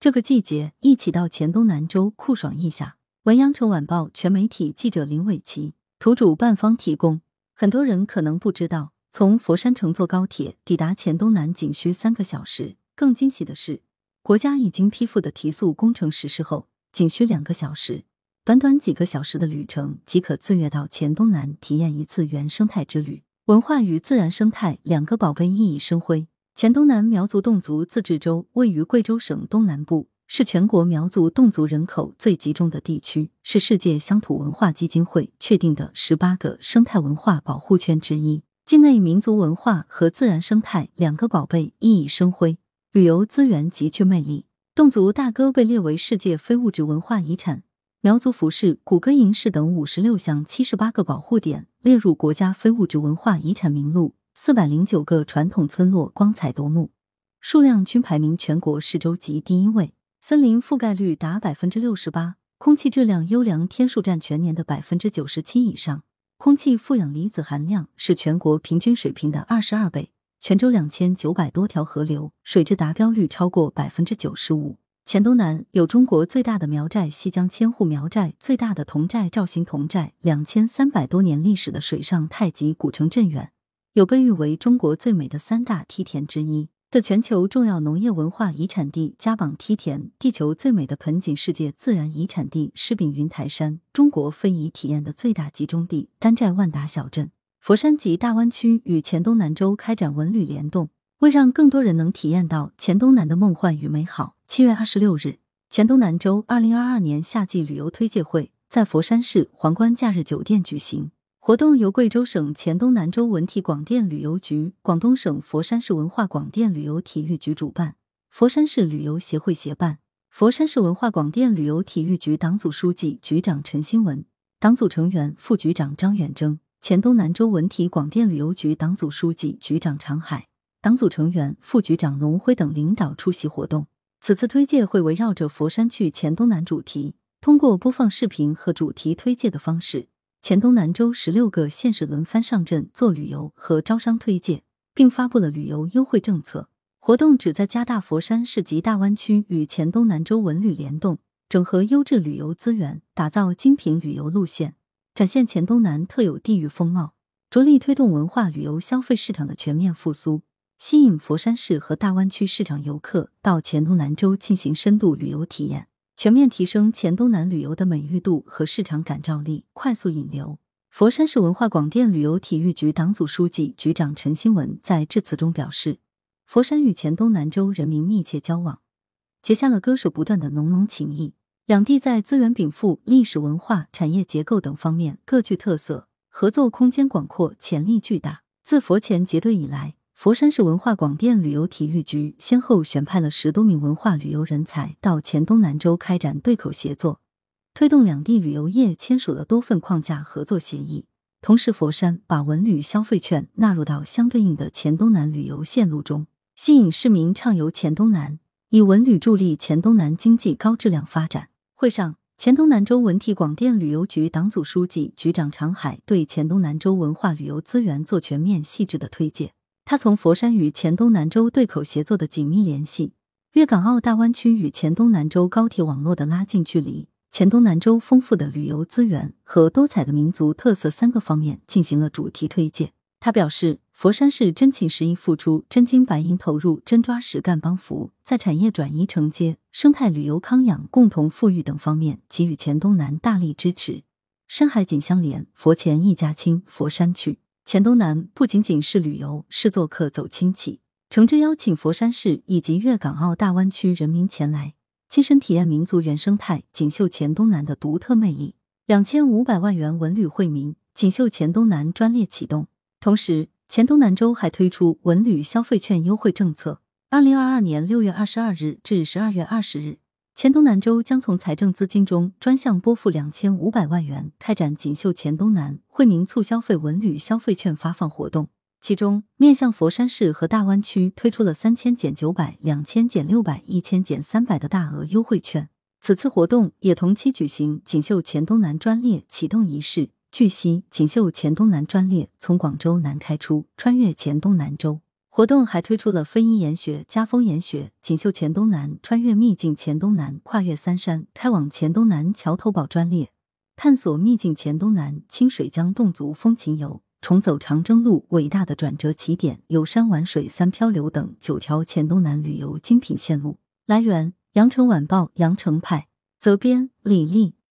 这个季节一起到黔东南州酷爽一下。文阳城晚报全媒体记者林伟琪，图主办方提供。很多人可能不知道，从佛山乘坐高铁抵达黔东南仅需三个小时。更惊喜的是，国家已经批复的提速工程实施后，仅需两个小时，短短几个小时的旅程即可自愿到黔东南体验一次原生态之旅。文化与自然生态两个宝贝熠熠生辉。黔东南苗族侗族自治州位于贵州省东南部。是全国苗族侗族人口最集中的地区，是世界乡土文化基金会确定的十八个生态文化保护圈之一。境内民族文化和自然生态两个宝贝熠熠生辉，旅游资源极具魅力。侗族大歌被列为世界非物质文化遗产，苗族服饰、古歌银饰等五十六项七十八个保护点列入国家非物质文化遗产名录，四百零九个传统村落光彩夺目，数量均排名全国市州级第一位。森林覆盖率达百分之六十八，空气质量优良天数占全年的百分之九十七以上，空气负氧离子含量是全国平均水平的二十二倍。泉州两千九百多条河流水质达标率超过百分之九十五。黔东南有中国最大的苗寨西江千户苗寨，最大的侗寨肇兴侗寨，两千三百多年历史的水上太极古城镇远，有被誉为中国最美的三大梯田之一。的全球重要农业文化遗产地加榜梯田，地球最美的盆景世界自然遗产地狮柄云台山，中国非遗体验的最大集中地丹寨万达小镇，佛山及大湾区与黔东南州开展文旅联动，为让更多人能体验到黔东南的梦幻与美好，七月二十六日，黔东南州二零二二年夏季旅游推介会在佛山市皇冠假日酒店举行。活动由贵州省黔东南州文体广电旅游局、广东省佛山市文化广电旅游体育局主办，佛山市旅游协会协办。佛山市文化广电旅游体育局党组书记、局长陈新文，党组成员副局长张远征，黔东南州文体广电旅游局党组书记、局长常海，党组成员副局长龙辉等领导出席活动。此次推介会围绕着佛山去黔东南主题，通过播放视频和主题推介的方式。黔东南州十六个县市轮番上阵做旅游和招商推介，并发布了旅游优惠政策。活动旨在加大佛山市及大湾区与黔东南州文旅联动，整合优质旅游资源，打造精品旅游路线，展现黔东南特有地域风貌，着力推动文化旅游消费市场的全面复苏，吸引佛山市和大湾区市场游客到黔东南州进行深度旅游体验。全面提升黔东南旅游的美誉度和市场感召力，快速引流。佛山市文化广电旅游体育局党组书记、局长陈新文在致辞中表示，佛山与黔东南州人民密切交往，结下了割舍不断的浓浓情谊。两地在资源禀赋、历史文化、产业结构等方面各具特色，合作空间广阔，潜力巨大。自佛前结对以来。佛山市文化广电旅游体育局先后选派了十多名文化旅游人才到黔东南州开展对口协作，推动两地旅游业签署了多份框架合作协议。同时，佛山把文旅消费券纳入到相对应的黔东南旅游线路中，吸引市民畅游黔东南，以文旅助力黔东南经济高质量发展。会上，黔东南州文体广电旅游局党组书记、局长常海对黔东南州文化旅游资源做全面细致的推介。他从佛山与黔东南州对口协作的紧密联系、粤港澳大湾区与黔东南州高铁网络的拉近距离、黔东南州丰富的旅游资源和多彩的民族特色三个方面进行了主题推介。他表示，佛山市真情实意付出、真金白银投入、真抓实干帮扶，在产业转移承接、生态旅游康养、共同富裕等方面给予黔东南大力支持。山海景相连，佛黔一家亲，佛山去。黔东南不仅仅是旅游，是做客走亲戚。诚挚邀请佛山市以及粤港澳大湾区人民前来，亲身体验民族原生态，锦绣黔东南的独特魅力。两千五百万元文旅惠民，锦绣黔东南专列启动。同时，黔东南州还推出文旅消费券优惠政策。二零二二年六月二十二日至十二月二十日。黔东南州将从财政资金中专项拨付两千五百万元，开展锦绣黔东南惠民促消费文旅消费券发放活动。其中，面向佛山市和大湾区推出了三千减九百、两千减六百、一千减三百的大额优惠券。此次活动也同期举行锦绣黔东南专列启动仪式。据悉，锦绣黔东南专列从广州南开出，穿越黔东南州。活动还推出了非遗研学、家风研学、锦绣黔东南、穿越秘境黔东南、跨越三山、开往黔东南桥头堡专列，探索秘境黔东南、清水江侗族风情游，重走长征路伟大的转折起点、游山玩水三漂流等九条黔东南旅游精品线路。来源：羊城晚报羊城派，责编李丽。